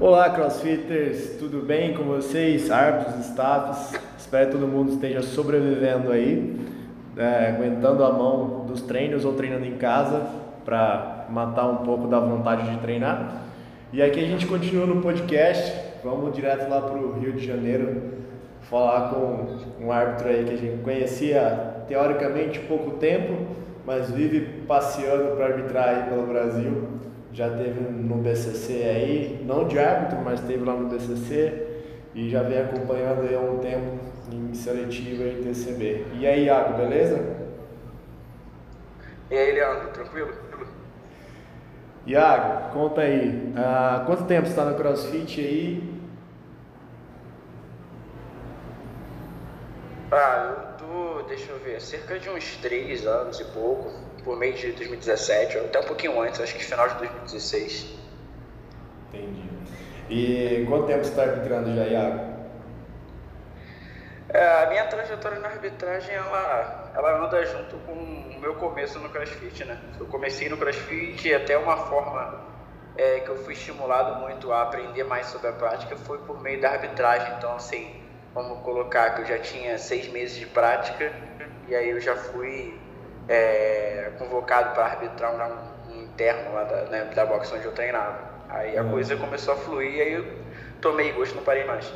Olá, crossfitters, tudo bem com vocês? Árbitros, staffs, espero que todo mundo esteja sobrevivendo aí, é, aguentando a mão dos treinos ou treinando em casa para matar um pouco da vontade de treinar. E aqui a gente continua no podcast, vamos direto lá para o Rio de Janeiro falar com um árbitro aí que a gente conhecia teoricamente pouco tempo, mas vive passeando para arbitrar aí pelo Brasil. Já teve no BCC aí, não de árbitro, mas teve lá no BCC e já vem acompanhando aí há um tempo em seletiva e TCB. E aí, Iago, beleza? E aí, Leandro, tranquilo? Iago, conta aí, há quanto tempo você está no CrossFit aí? Ah, eu tô, deixa eu ver, cerca de uns 3 anos e pouco, por meio de 2017, até um pouquinho antes, acho que final de 2016. Entendi. E quanto tempo você está arbitrando já, Iago? É, a minha trajetória na arbitragem, ela, ela anda junto com o meu começo no CrossFit, né? Eu comecei no CrossFit e até uma forma é, que eu fui estimulado muito a aprender mais sobre a prática foi por meio da arbitragem. Então, assim, vamos colocar que eu já tinha seis meses de prática e aí eu já fui é, convocado para arbitrar um, um, interno lá da, né, da boxe onde eu treinava. Aí a uhum. coisa começou a fluir e aí eu tomei gosto, não parei mais.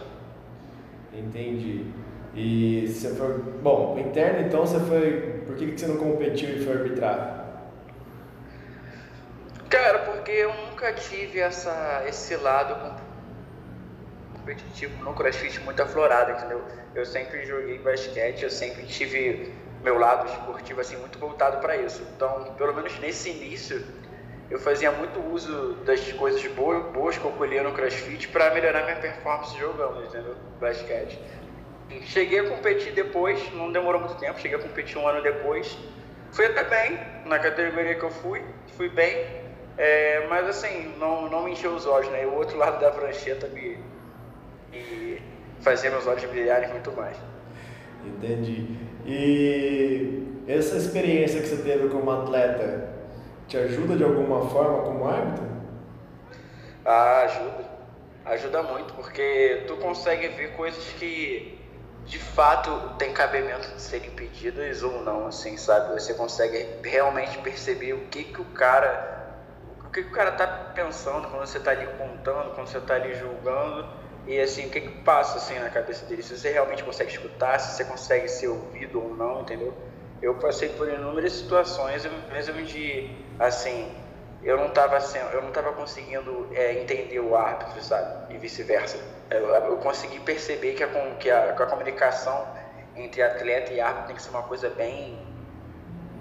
Entendi. E você foi. Bom, interno então você foi. Por que, que você não competiu e foi arbitrar? Cara, porque eu nunca tive essa, esse lado competitivo no crossfit muito aflorado, entendeu? Eu sempre joguei basquete, eu sempre tive meu lado esportivo assim muito voltado para isso. Então, pelo menos nesse início, eu fazia muito uso das coisas boas, boas que eu colhia no crossfit para melhorar minha performance jogando, entendeu? Basquete. Cheguei a competir depois, não demorou muito tempo, cheguei a competir um ano depois. Fui até bem na categoria que eu fui, fui bem, é, mas assim, não, não me encheu os olhos, né? O outro lado da prancheta me, e fazer meus olhos brilharem muito mais. Entendi. E essa experiência que você teve como atleta te ajuda de alguma forma como árbitro? Ah, ajuda. Ajuda muito, porque tu consegue ver coisas que de fato tem cabimento de serem pedidas ou não, assim, sabe? Você consegue realmente perceber o que que o cara o que, que o cara tá pensando quando você tá ali contando, quando você tá ali julgando e assim, o que, que passa assim na cabeça dele? Se você realmente consegue escutar, se você consegue ser ouvido ou não, entendeu? Eu passei por inúmeras situações, mesmo de assim, eu não estava eu não tava conseguindo é, entender o árbitro, sabe? E vice-versa. Eu, eu, consegui perceber que a, que, a, que a comunicação entre atleta e árbitro tem que ser uma coisa bem,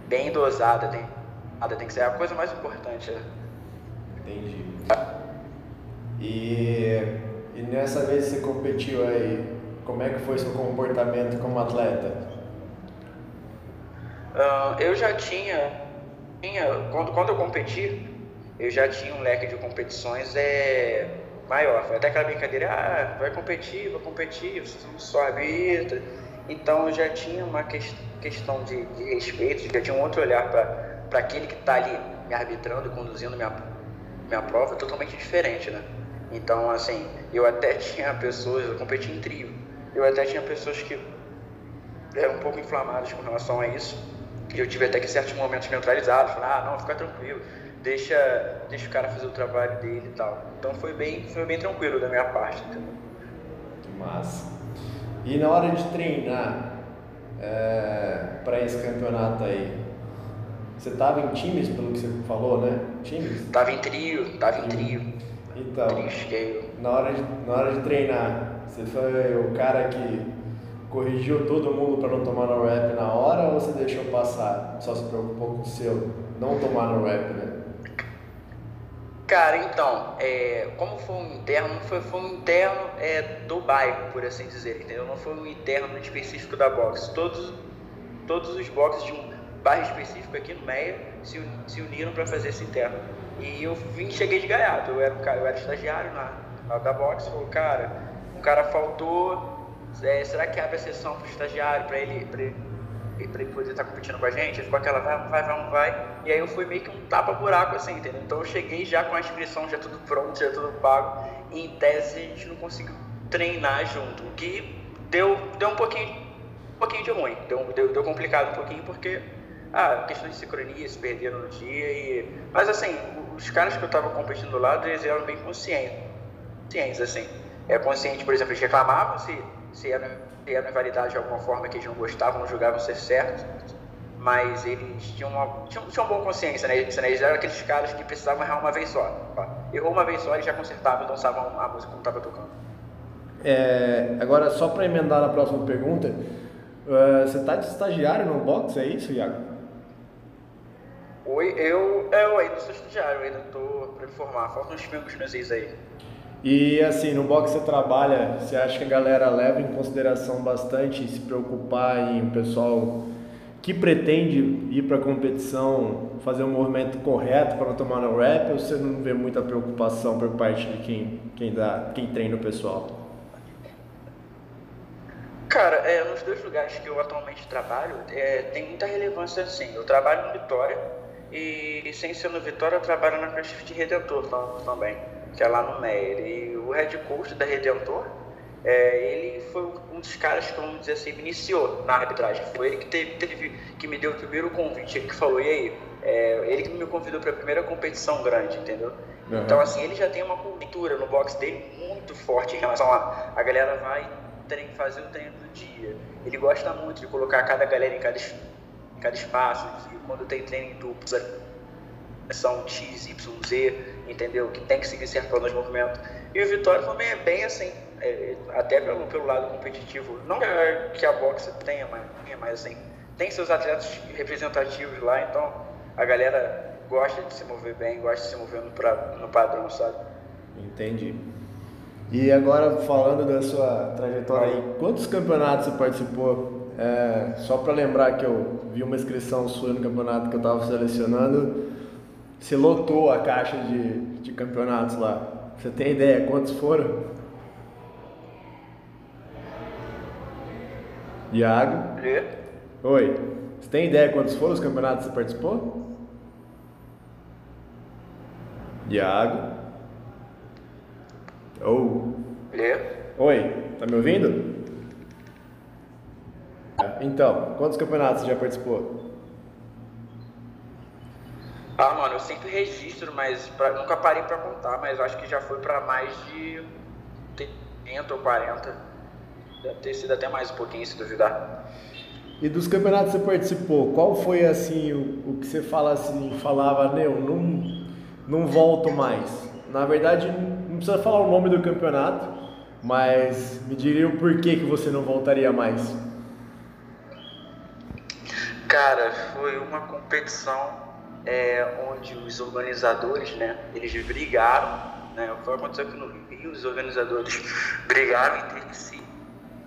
bem dosada, tem, tem que ser a coisa mais importante. Né? Entendi. E e nessa vez você competiu aí, como é que foi seu comportamento como atleta? Uh, eu já tinha, tinha quando, quando eu competi, eu já tinha um leque de competições é, maior. Foi até aquela brincadeira, ah, vai competir, vai competir, você não arbitra. Então eu já tinha uma que, questão de, de respeito, já tinha um outro olhar para aquele que está ali me arbitrando, conduzindo minha, minha prova, totalmente diferente, né? Então, assim, eu até tinha pessoas, eu competi em trio, eu até tinha pessoas que eram um pouco inflamadas com relação a isso. E eu tive até que certos momentos neutralizados, falar, ah, não, fica tranquilo, deixa, deixa o cara fazer o trabalho dele e tal. Então foi bem, foi bem tranquilo da minha parte, entendeu? Massa. E na hora de treinar é, para esse campeonato aí, você estava em times, pelo que você falou, né? Times? Tava em trio, tava em trio. Então, na hora, de, na hora de treinar, você foi o cara que corrigiu todo mundo para não tomar no rap na hora ou você deixou passar? Só se preocupou com o seu não tomar no rap, né? Cara, então, é, como foi um interno, foi, foi um interno é, do bairro, por assim dizer, entendeu? Não foi um interno específico da boxe. Todos, todos os boxes de um bairro específico aqui no Meia se, se uniram para fazer esse interno. E eu vim, cheguei de gaiato, eu era, um cara, eu era estagiário na, na da box, falou, cara, um cara faltou, é, será que abre a sessão para o estagiário, para ele, ele pra ele poder estar tá competindo com a gente, ficou aquela vai, vai, vai, vai, e aí eu fui meio que um tapa-buraco assim, entendeu? Então eu cheguei já com a inscrição já tudo pronto, já tudo pago, e em tese a gente não conseguiu treinar junto, o que deu, deu um pouquinho, um pouquinho de ruim, deu, deu, deu complicado um pouquinho, porque, ah, questão de sincronia, se perderam no dia, e... mas assim, os caras que eu tava competindo do lado, eles eram bem conscientes, conscientes, assim, é consciente, por exemplo, eles reclamavam se, se era, se era invalidade de alguma forma que eles não gostavam, não julgavam ser certo, mas eles tinham uma, tinham, tinham boa consciência, né? Eles, eram aqueles caras que precisavam errar uma vez só. Errou uma vez só, eles já consertavam e dançavam a música como estava tocando. É, agora, só para emendar na próxima pergunta, uh, você está de estagiário no box, é isso, Iago? Oi, eu, eu ainda sou estagiário, ainda estou para me formar, faltam uns pingos meses aí. E assim, no box você trabalha, você acha que a galera leva em consideração bastante se preocupar em o pessoal que pretende ir para a competição fazer um movimento correto para não tomar no rap ou você não vê muita preocupação por parte de quem, quem, dá, quem treina o pessoal? Cara, é, nos dois lugares que eu atualmente trabalho, é, tem muita relevância assim. Eu trabalho no Vitória e, sem ser no Vitória, eu trabalho na CrossFit Redentor também que é lá no Meyer. E o head coach da Redentor, é, ele foi um dos caras que, vamos dizer assim, me iniciou na arbitragem. Foi ele que, teve, teve que me deu o primeiro convite, ele que falou, e aí? É, ele que me convidou para a primeira competição grande, entendeu? Uhum. Então, assim, ele já tem uma cultura no box dele muito forte em relação a a galera vai fazer o treino do dia. Ele gosta muito de colocar cada galera em cada, cada espaço, e quando tem treino em duplos, são X, Y, Z, entendeu? Que tem que seguir certo plano de movimento. E o Vitória também é bem assim, é, até pelo, pelo lado competitivo. Não que a boxe tenha, mas, mas assim, tem seus atletas representativos lá, então a galera gosta de se mover bem, gosta de se mover no, pra, no padrão, sabe? Entendi. E agora falando da sua trajetória aí, quantos campeonatos você participou? É, só para lembrar que eu vi uma inscrição sua no campeonato que eu estava selecionando, você lotou a caixa de, de campeonatos lá. Você tem ideia quantos foram? Iago? E? Oi. Você tem ideia quantos foram os campeonatos que você participou? Iago? Oh. E? Oi, tá me ouvindo? Então, quantos campeonatos você já participou? Ah, mano, eu sempre registro, mas pra, nunca parei pra contar, mas acho que já foi pra mais de 30 ou 40. Deve ter sido até mais um pouquinho, se duvidar. E dos campeonatos que você participou, qual foi assim o, o que você fala assim, falava, meu, não, não volto mais? Na verdade, não precisa falar o nome do campeonato, mas me diria o porquê que você não voltaria mais. Cara, foi uma competição é, onde os organizadores, né, eles brigaram, né, foi aconteceu aqui no Rio, os organizadores brigaram entre si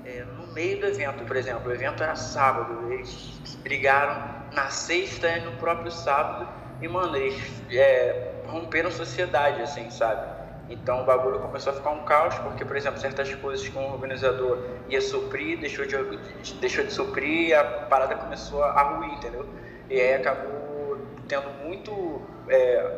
é, no meio do evento, por exemplo, o evento era sábado, eles brigaram na sexta e no próprio sábado, e mano, eles é, romperam sociedade, assim, sabe? Então o bagulho começou a ficar um caos, porque, por exemplo, certas coisas que um organizador ia suprir, deixou de, deixou de suprir, e a parada começou a ruir, entendeu? E aí acabou tendo muito, é,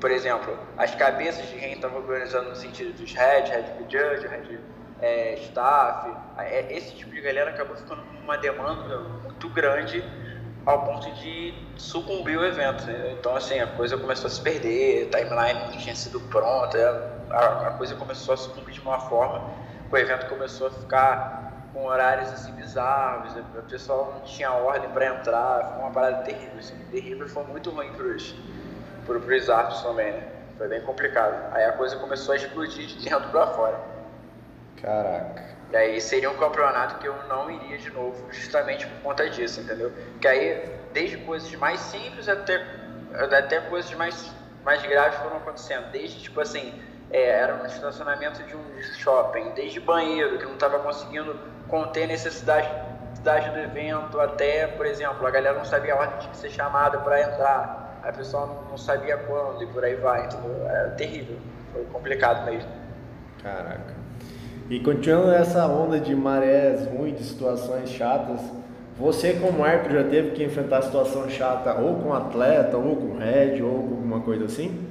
por exemplo, as cabeças de quem estava organizando no sentido dos head, head judge, head é, staff, é, esse tipo de galera acabou ficando com uma demanda muito grande ao ponto de sucumbir o evento. Então, assim, a coisa começou a se perder, a timeline não tinha sido pronta, a, a coisa começou a sucumbir de uma forma, o evento começou a ficar com horários assim bizarros, o pessoal não tinha ordem para entrar, foi uma parada terrível, assim, terrível, foi muito ruim pros, pro, pros árbitros também, né? Foi bem complicado. Aí a coisa começou a explodir de dentro para fora. Caraca. E aí seria um campeonato que eu não iria de novo, justamente por conta disso, entendeu? Que aí, desde coisas mais simples até, até coisas mais, mais graves foram acontecendo. Desde, tipo assim, é, era no estacionamento de um shopping, desde banheiro, que não estava conseguindo conter a necessidade, do evento, até, por exemplo, a galera não sabia a hora de ser chamada para entrar, a pessoa não, sabia quando e por aí vai, entendeu? É terrível, foi complicado mesmo. Caraca. E continuando essa onda de marés ruins, de situações chatas, Você como árbitro já teve que enfrentar situação chata ou com atleta, ou com head, ou com alguma coisa assim?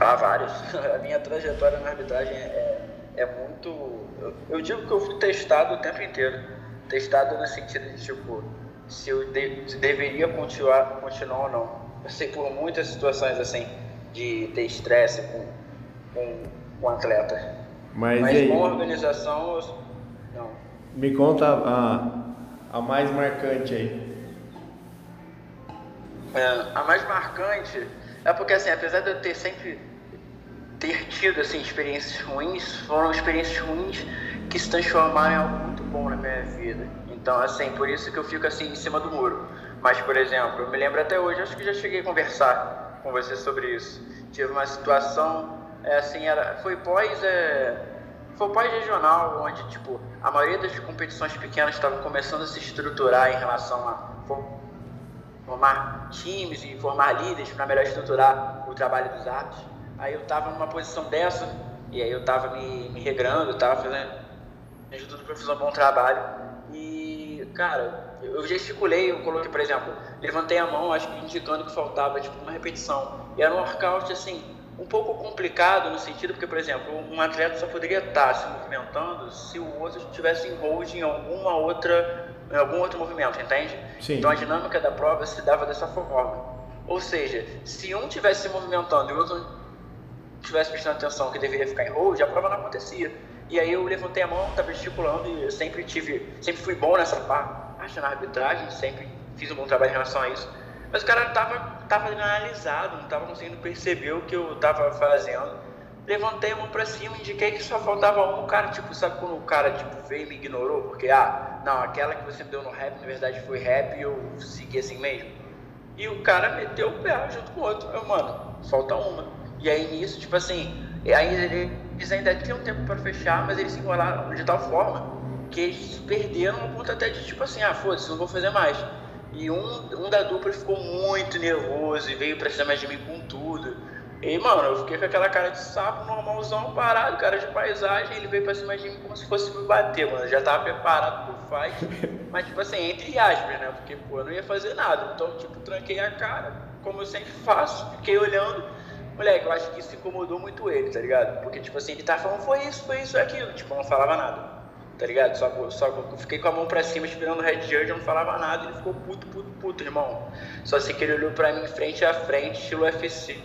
Ah, vários. A minha trajetória na arbitragem é, é muito. Eu, eu, digo que eu fui testado o tempo inteiro. Testado no sentido de, tipo, se eu de, se deveria continuar, continuar ou não. Passei por muitas situações assim, de ter estresse com, com, com atleta. Mas, Mas com organização, não. Me conta a, a mais marcante aí. É, a mais marcante é porque, assim, apesar de eu ter sempre ter tido assim, experiências ruins, foram experiências ruins que se transformaram em algo muito bom na minha vida. Então, assim, por isso que eu fico assim em cima do muro. Mas, por exemplo, eu me lembro até hoje, acho que já cheguei a conversar com você sobre isso. Tive uma situação, é, assim, era, foi pós, é, foi pós regional, onde tipo a maioria das competições pequenas estavam começando a se estruturar em relação a formar times e formar líderes para melhor estruturar o trabalho dos atos. Aí eu estava numa posição dessa, e aí eu estava me, me regrando, estava fazendo tudo para fazer um bom trabalho. E, cara, eu gesticulei, eu coloquei, por exemplo, levantei a mão, acho que indicando que faltava tipo, uma repetição. E era um workout, assim, um pouco complicado no sentido porque, por exemplo, um atleta só poderia estar se movimentando se o outro estivesse em hold em alguma outra, em algum outro movimento, entende? Sim. Então a dinâmica da prova se dava dessa forma. Ou seja, se um estivesse se movimentando e o outro tivesse prestando atenção que deveria ficar em hold, a prova não acontecia. E aí eu levantei a mão, estava gesticulando e eu sempre tive, sempre fui bom nessa parte na arbitragem, sempre fiz um bom trabalho em relação a isso. Mas o cara tava, tava analisado, não tava conseguindo perceber o que eu tava fazendo. Levantei a mão pra cima, indiquei que só faltava um. Cara, tipo, sabe quando o cara tipo, veio e me ignorou? Porque, ah, não, aquela que você me deu no rap, na verdade foi rap e eu segui assim mesmo. E o cara meteu o pé junto com o outro. Eu, mano, falta uma. E aí nisso, tipo assim, aí eles ainda tinham tempo para fechar, mas eles se enrolaram de tal forma que eles perderam um ponto até de tipo assim, ah, foda-se, não vou fazer mais. E um, um da dupla ficou muito nervoso e veio pra cima de mim com tudo. E, mano, eu fiquei com aquela cara de sapo normalzão, parado, cara de paisagem, ele veio pra cima de mim como se fosse me bater, mano. Eu já tava preparado pro fight, mas, tipo assim, entre aspas, né? Porque, pô, eu não ia fazer nada. Então, tipo, tranquei a cara, como eu sempre faço, fiquei olhando. Moleque, eu acho que isso incomodou muito ele, tá ligado? Porque, tipo assim, ele tava falando, foi isso, foi isso, aquilo. Tipo, eu não falava nada tá ligado? Só, só fiquei com a mão pra cima esperando o Red Judge, eu não falava nada, ele ficou puto, puto, puto, irmão. Só sei que ele olhou pra mim frente a frente, estilo UFC.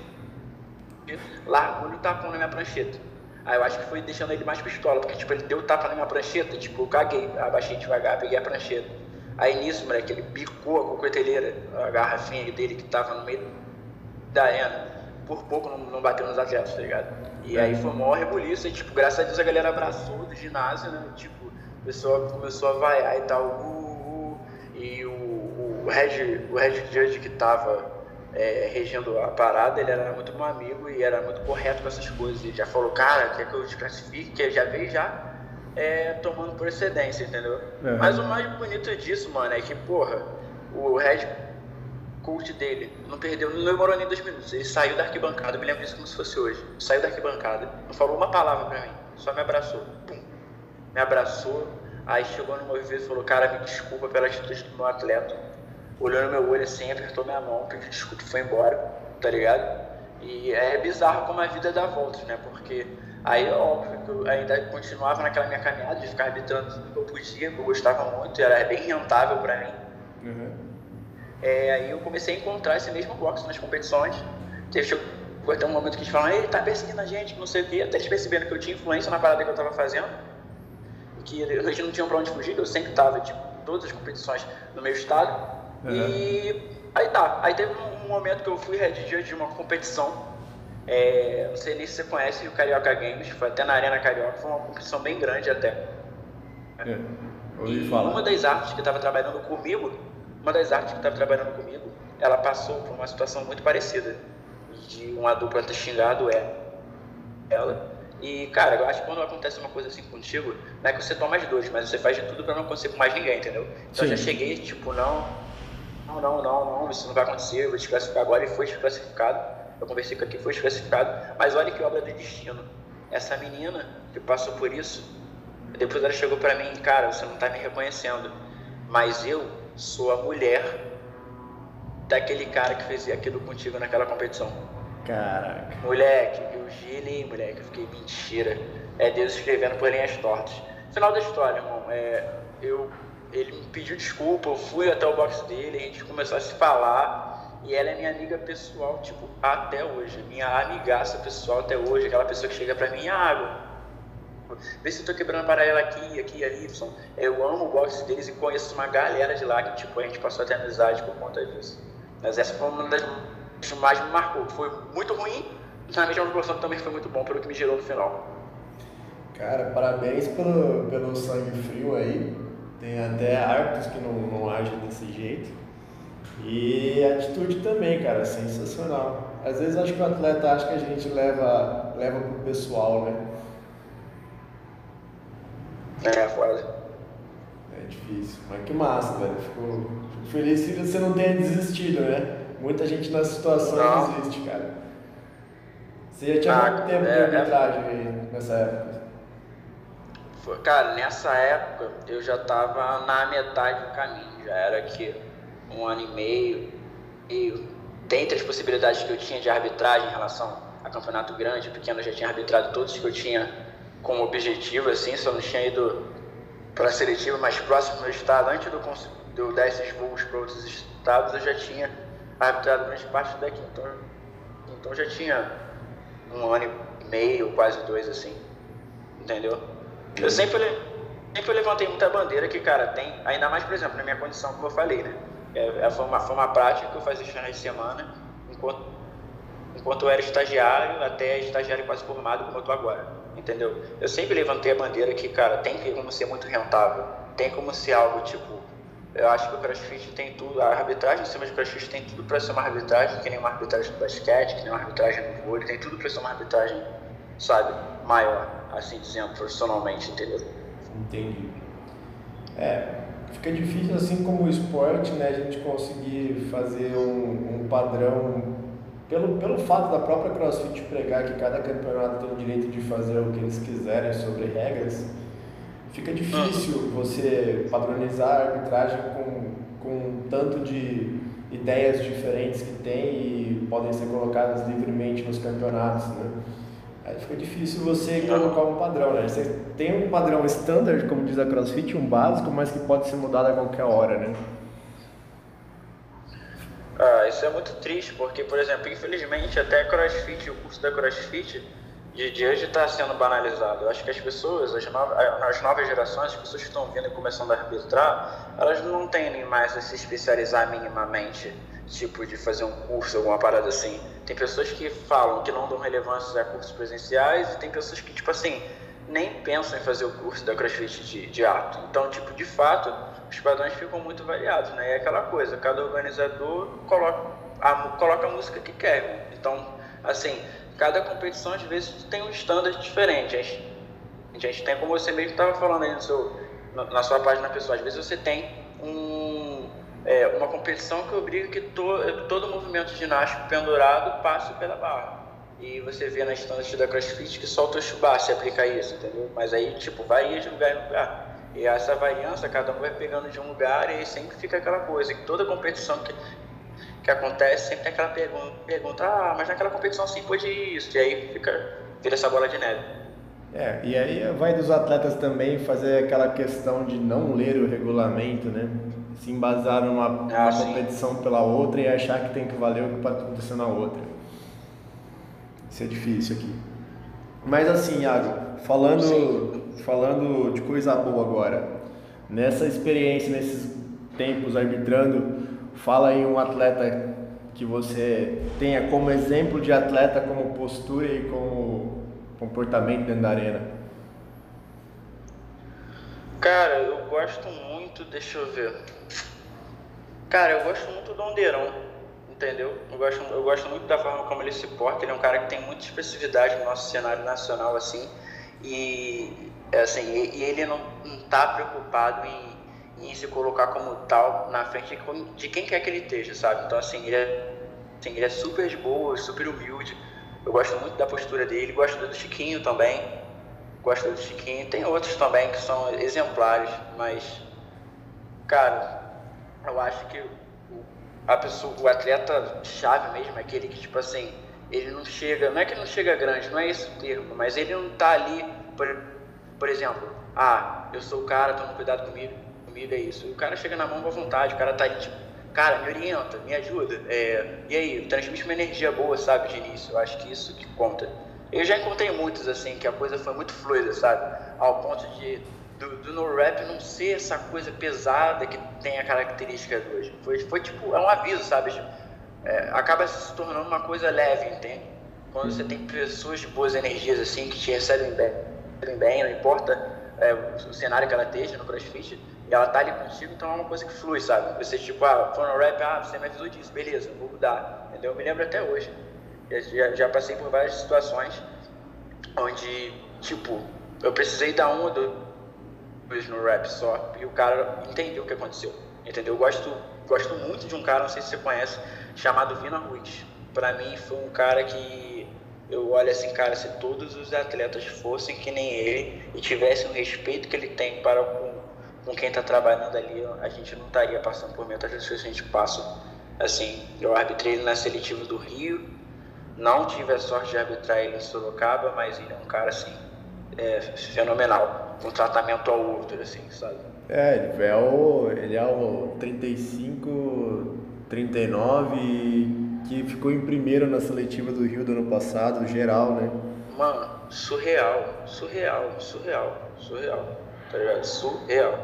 Largou o tapão na minha prancheta. Aí eu acho que foi deixando ele mais pistola, porque tipo, ele deu o tapa na minha prancheta, tipo, eu caguei, abaixei devagar, peguei a prancheta. Aí nisso, moleque, ele bicou a coqueteleira, a garrafinha dele que tava no meio da arena. Por pouco não, não bateu nos atletas, tá ligado? E aí foi maior rebuliço, e tipo, graças a Deus a galera abraçou do ginásio, né? Tipo, o pessoal começou a vaiar e tal, uh, uh, e o, o, Red, o Red Judge que tava é, regendo a parada, ele era muito meu amigo e era muito correto com essas coisas. Ele já falou, cara, quer que eu desclassifique? Que ele já veio já é, tomando precedência, entendeu? Mas o mais bonito disso, mano, é que, porra, o Red coach dele não perdeu, não demorou nem dois minutos. Ele saiu da arquibancada, me lembro disso como se fosse hoje. Saiu da arquibancada, não falou uma palavra pra mim, só me abraçou. Pum me abraçou, aí chegou no meu e falou, cara, me desculpa pela atitude do meu atleta. Olhou no meu olho assim, apertou minha mão, pediu desculpa e foi embora, tá ligado? E é bizarro como a vida dá voltas, né? Porque aí, óbvio, que eu ainda continuava naquela minha caminhada de ficar arbitrando tudo que eu podia, que eu gostava muito, era bem rentável para mim. Uhum. É, aí eu comecei a encontrar esse mesmo boxe nas competições. Teve, chegou até um momento que eles falaram, ele tá perseguindo a gente, não sei o quê, até eles perceberam que eu tinha influência na parada que eu tava fazendo que gente não tinha pra onde fugir, eu sempre tava, tipo, todas as competições no meu estado. Uhum. E aí tá, aí teve um momento que eu fui head judge de uma competição, é, não sei nem se você conhece o Carioca Games, foi até na Arena Carioca, foi uma competição bem grande até. É, e falar. uma das artes que estava trabalhando comigo, uma das artes que estava trabalhando comigo, ela passou por uma situação muito parecida, de uma dupla ter xingado ela e, cara, eu acho que quando acontece uma coisa assim contigo, não é que você toma as dores, mas você faz de tudo para não acontecer com mais ninguém, entendeu? Então Sim. eu já cheguei, tipo, não, não, não, não, não, isso não vai acontecer, eu vou desclassificar agora e foi desclassificado. Eu conversei com aqui, foi desclassificado. Mas olha que obra do destino. Essa menina que passou por isso, Depois ela chegou pra mim, cara, você não tá me reconhecendo, mas eu sou a mulher daquele cara que fez aquilo contigo naquela competição. Caraca. Moleque, eu gelei, moleque, eu fiquei mentira. É Deus escrevendo por linhas tortas. Final da história, irmão, é, eu, ele me pediu desculpa, eu fui até o box dele, a gente começou a se falar. E ela é minha amiga pessoal, tipo, até hoje. Minha amigaça pessoal até hoje. Aquela pessoa que chega pra mim, água. Vê se eu tô quebrando para ela aqui, aqui, ali, Y. Eu amo o box deles e conheço uma galera de lá que, tipo, a gente passou a ter amizade por conta disso. Mas essa foi uma das que mais me marcou. Foi muito ruim, na mesma proporção também foi muito bom pelo que me gerou no final. Cara, parabéns pelo, pelo sangue frio aí. Tem até árbitros que não, não agem desse jeito. E atitude também, cara, sensacional. Às vezes acho que o atleta acha que a gente leva, leva pro pessoal, né? É, quase. É difícil. Mas que massa, velho. Fico feliz que você não tenha desistido, né? Muita gente na situação não. desiste, cara. Você já tinha ah, tempo é, de é. arbitragem aí nessa época? Cara, nessa época eu já tava na metade do caminho. Já era aqui um ano e meio. E dentre as possibilidades que eu tinha de arbitragem em relação a campeonato grande, pequeno, eu já tinha arbitrado todos que eu tinha como objetivo, assim, só não tinha ido para a seletiva mais próximo do estado. Antes de eu dar esses voos para outros estados, eu já tinha arbitrado grande parte daqui. Então, então já tinha um ano e meio, quase dois, assim. Entendeu? Eu sempre, sempre levantei muita bandeira que, cara, tem, ainda mais, por exemplo, na minha condição, como eu falei, né? É, foi, uma, foi uma prática que eu fazia finais de semana, enquanto, enquanto eu era estagiário, até estagiário quase formado, como eu tô agora entendeu? Eu sempre levantei a bandeira que, cara, tem como ser muito rentável, tem como ser algo tipo. Eu acho que o CrossFit tem tudo, a arbitragem em cima de CrossFit tem tudo para ser uma arbitragem, que nem uma arbitragem no basquete, que nem uma arbitragem no vôlei, tem tudo para ser uma arbitragem, sabe, maior, assim dizendo, profissionalmente, entendeu? Entendi. É, fica difícil assim como o esporte, né, a gente conseguir fazer um, um padrão pelo, pelo fato da própria CrossFit pregar que cada campeonato tem o direito de fazer o que eles quiserem sobre regras, fica difícil você padronizar a arbitragem com, com tanto de ideias diferentes que tem e podem ser colocadas livremente nos campeonatos, né? Aí fica difícil você colocar um padrão, né? Você tem um padrão standard, como diz a CrossFit, um básico, mas que pode ser mudado a qualquer hora, né? Ah, isso é muito triste, porque, por exemplo, infelizmente até CrossFit, o curso da CrossFit de, de hoje está sendo banalizado. Eu acho que as pessoas, as novas, as novas gerações, as pessoas que estão vindo e começando a arbitrar, elas não têm mais a se especializar minimamente, tipo de fazer um curso, alguma parada assim. Tem pessoas que falam que não dão relevância a cursos presenciais e tem pessoas que, tipo assim, nem pensam em fazer o curso da CrossFit de, de ato. Então, tipo, de fato, os padrões ficam muito variados, né? E é aquela coisa, cada organizador coloca a, coloca a música que quer. Então, assim, cada competição às vezes tem um standard diferente. A gente, a gente tem, como você mesmo estava falando aí no seu, na sua página pessoal, às vezes você tem um, é, uma competição que obriga que to, todo movimento ginástico pendurado passe pela barra. E você vê na standard da CrossFit que solta o chubá se aplica isso, entendeu? Mas aí, tipo, vai de lugar em lugar. E essa variância, cada um vai pegando de um lugar e sempre fica aquela coisa, que toda competição que, que acontece sempre tem aquela pergunta, pergunta, ah, mas naquela competição sim pode isso, e aí fica, vira essa bola de neve. É, e aí vai dos atletas também fazer aquela questão de não ler o regulamento, né? Se embasar numa, ah, competição pela outra e achar que tem que valer o que pode acontecer na outra. Isso é difícil aqui. Mas assim, Iago, falando sim falando de coisa boa agora, nessa experiência, nesses tempos arbitrando, fala aí um atleta que você tenha como exemplo de atleta, como postura e como comportamento dentro da arena. Cara, eu gosto muito, deixa eu ver. Cara, eu gosto muito do Onderão, entendeu? Eu gosto, eu gosto muito da forma como ele se porta. Ele é um cara que tem muita expressividade no nosso cenário nacional, assim. E é assim, e ele não está preocupado em, em, se colocar como tal na frente de quem quer que ele esteja, sabe? Então, assim, ele é, assim, ele é super de boa, super humilde. Eu gosto muito da postura dele, gosto do Chiquinho também. gosto do Chiquinho. Tem outros também que são exemplares, mas, cara, eu acho que a pessoa, o atleta chave mesmo é aquele que, tipo assim, ele não chega, não é que não chega grande, não é esse o termo, mas ele não tá ali, por exemplo, ah, eu sou o cara, toma cuidado comigo, comigo é isso. E o cara chega na mão com vontade, o cara tá ali, tipo, cara, me orienta, me ajuda. É, e aí, transmite uma energia boa, sabe, de início. Eu acho que isso que conta. Eu já encontrei muitos, assim, que a coisa foi muito fluida, sabe? Ao ponto de do, do no rap não ser essa coisa pesada que tem a característica de hoje. Foi, foi tipo, é um aviso, sabe? É, acaba se tornando uma coisa leve, entende? Quando você tem pessoas de boas energias, assim, que te recebem bem, bem não importa é, o cenário que ela esteja no crossfit, e ela tá ali contigo, então é uma coisa que flui, sabe? Você, tipo, ah, for no rap, ah, você me avisou disso, beleza, vou mudar, entendeu? Eu me lembro até hoje. Já, já passei por várias situações onde, tipo, eu precisei dar um ou dois no rap só, e o cara entendeu o que aconteceu, entendeu? Eu gosto, gosto muito de um cara, não sei se você conhece, chamado Vina Ruiz. Pra mim, foi um cara que eu olho assim, cara, se todos os atletas fossem que nem ele e tivessem o respeito que ele tem para com, com quem está trabalhando ali, a gente não estaria passando por muitas coisas que a gente passa. Assim, eu arbitrei ele na seletiva do Rio, não tive a sorte de arbitrar ele em Sorocaba, mas ele é um cara assim, é, fenomenal, um tratamento ao outro, assim, sabe? É, ele é o, ele é o 35, 39 que ficou em primeiro na seletiva do Rio do ano passado, geral, né? Mano, surreal, surreal, surreal, surreal, tá ligado? Surreal.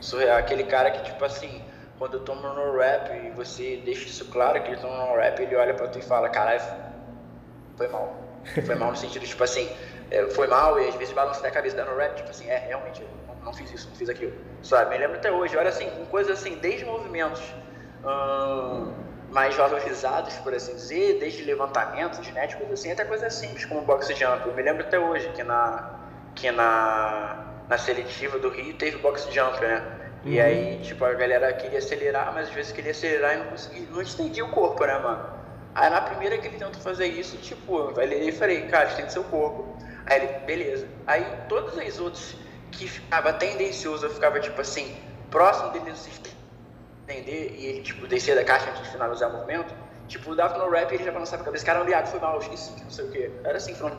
Surreal. Aquele cara que, tipo assim, quando eu tomo no rap e você deixa isso claro que ele toma no rap, ele olha pra tu e fala, caralho, foi mal. Foi mal no sentido, tipo assim, é, foi mal e às vezes balança da cabeça dando rap, tipo assim, é, realmente, não, não fiz isso, não fiz aquilo. Sabe? Me lembro até hoje, olha assim, com coisas assim, desde movimentos hum, mais valorizados, por assim dizer, desde levantamentos, genéticos, assim, até coisas simples como boxe jump. Eu me lembro até hoje que na, que na, na seletiva do Rio teve boxe jump, né? E uhum. aí, tipo, a galera queria acelerar, mas às vezes queria acelerar e não conseguia, não estendia o corpo, né, mano? Aí na primeira que ele tentou fazer isso, tipo, eu falei, cara, estende seu corpo. Aí ele, beleza. Aí todas as outras que ficava tendencioso, eu ficava tipo assim, próximo dele se entender e ele, tipo, descer da caixa antes de finalizar o movimento, tipo, dava no rap e ele já balançava a cabeça, cara, aliado, foi mal, esqueci, não sei o quê. Era assim, foram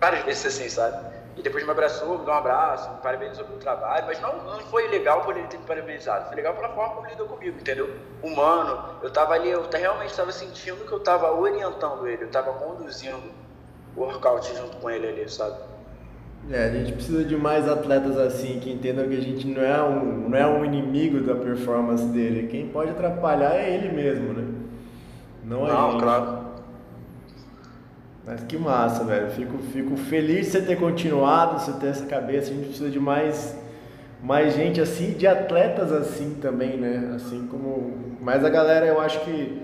várias vezes assim, sabe? E depois me abraçou, me deu um abraço, me parabenizou pelo trabalho, mas não, não foi legal por ele ter me parabenizado, foi legal pela forma como ele lidou comigo, entendeu? Humano, eu tava ali, eu realmente estava sentindo que eu tava orientando ele, eu tava conduzindo o workout junto com ele ali, sabe? É, a gente precisa de mais atletas assim, que entendam que a gente não é um, não é um inimigo da performance dele. Quem pode atrapalhar é ele mesmo, né? Não, é não claro. Mas que massa, velho. Fico, fico feliz de você ter continuado, você ter essa cabeça. A gente precisa de mais, mais gente assim, de atletas assim também, né? Assim como. Mas a galera, eu acho que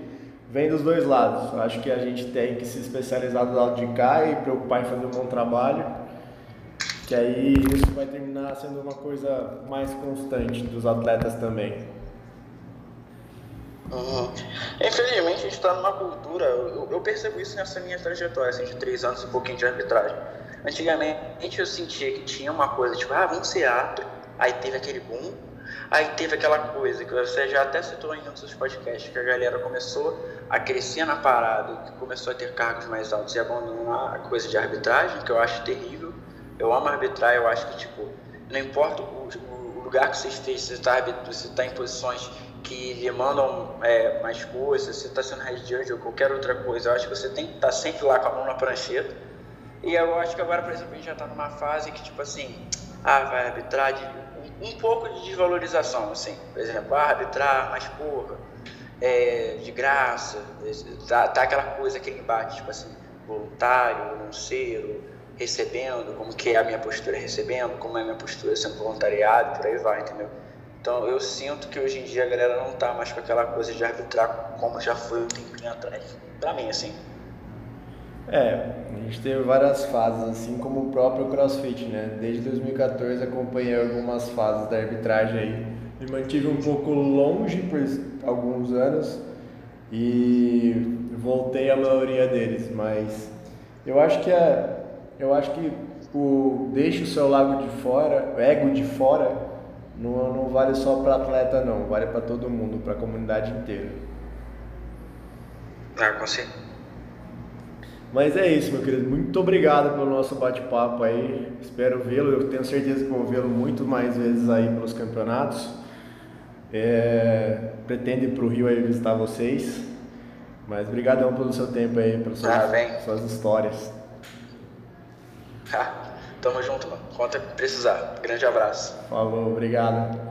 vem dos dois lados. Eu acho que a gente tem que se especializar do lado de cá e preocupar em fazer um bom trabalho. Que aí isso vai terminar sendo uma coisa mais constante dos atletas também. Uhum. Infelizmente, a gente está numa cultura, eu, eu, percebo isso nessa minha trajetória, assim, de três anos e um pouquinho de arbitragem. Antigamente eu sentia que tinha uma coisa, tipo, ah, vamos ser árbitro. Aí teve aquele boom, aí teve aquela coisa que você já até citou em um dos seus podcasts, que a galera começou a crescer na parada, que começou a ter cargos mais altos e abandonar a coisa de arbitragem, que eu acho terrível. Eu amo arbitrar, eu acho que, tipo, não importa o, o lugar que você esteja, você está tá em posições que lhe mandam é, mais coisas, se está sendo head judge ou qualquer outra coisa, eu acho que você tem que estar tá sempre lá com a mão na prancheta. E eu acho que agora, por exemplo, a gente já está numa fase que, tipo assim, ah, vai arbitrar de, um, um, pouco de desvalorização, assim. Por exemplo, ah, arbitrar, mas porra, é, de graça, tá, tá aquela coisa, aquele embate, tipo assim, voluntário, não ser, recebendo, como que é a minha postura recebendo, como é a minha postura sendo voluntariado, por aí vai, entendeu? Então eu sinto que hoje em dia a galera não tá mais com aquela coisa de arbitrar como já foi um tempinho atrás. Pra mim, assim. É, a gente teve várias fases, assim como o próprio CrossFit, né? Desde 2014 acompanhei algumas fases da arbitragem aí. Me mantive um pouco longe por alguns anos e voltei à maioria deles, mas eu acho que é, eu acho que o deixa o seu lago de fora, o ego de fora, não, não vale só para atleta não, vale para todo mundo, para a comunidade inteira. Ah, consigo. Mas é isso, meu querido. Muito obrigado pelo nosso bate-papo aí. Espero vê-lo. Eu tenho certeza que vou vê-lo muito mais vezes aí pelos campeonatos. É... Pretendo ir para o Rio aí visitar vocês. Mas brigadão pelo seu tempo aí, pelas suas, ah, suas histórias. Tamo junto, mano. Conta precisar. Grande abraço. Falou, obrigado.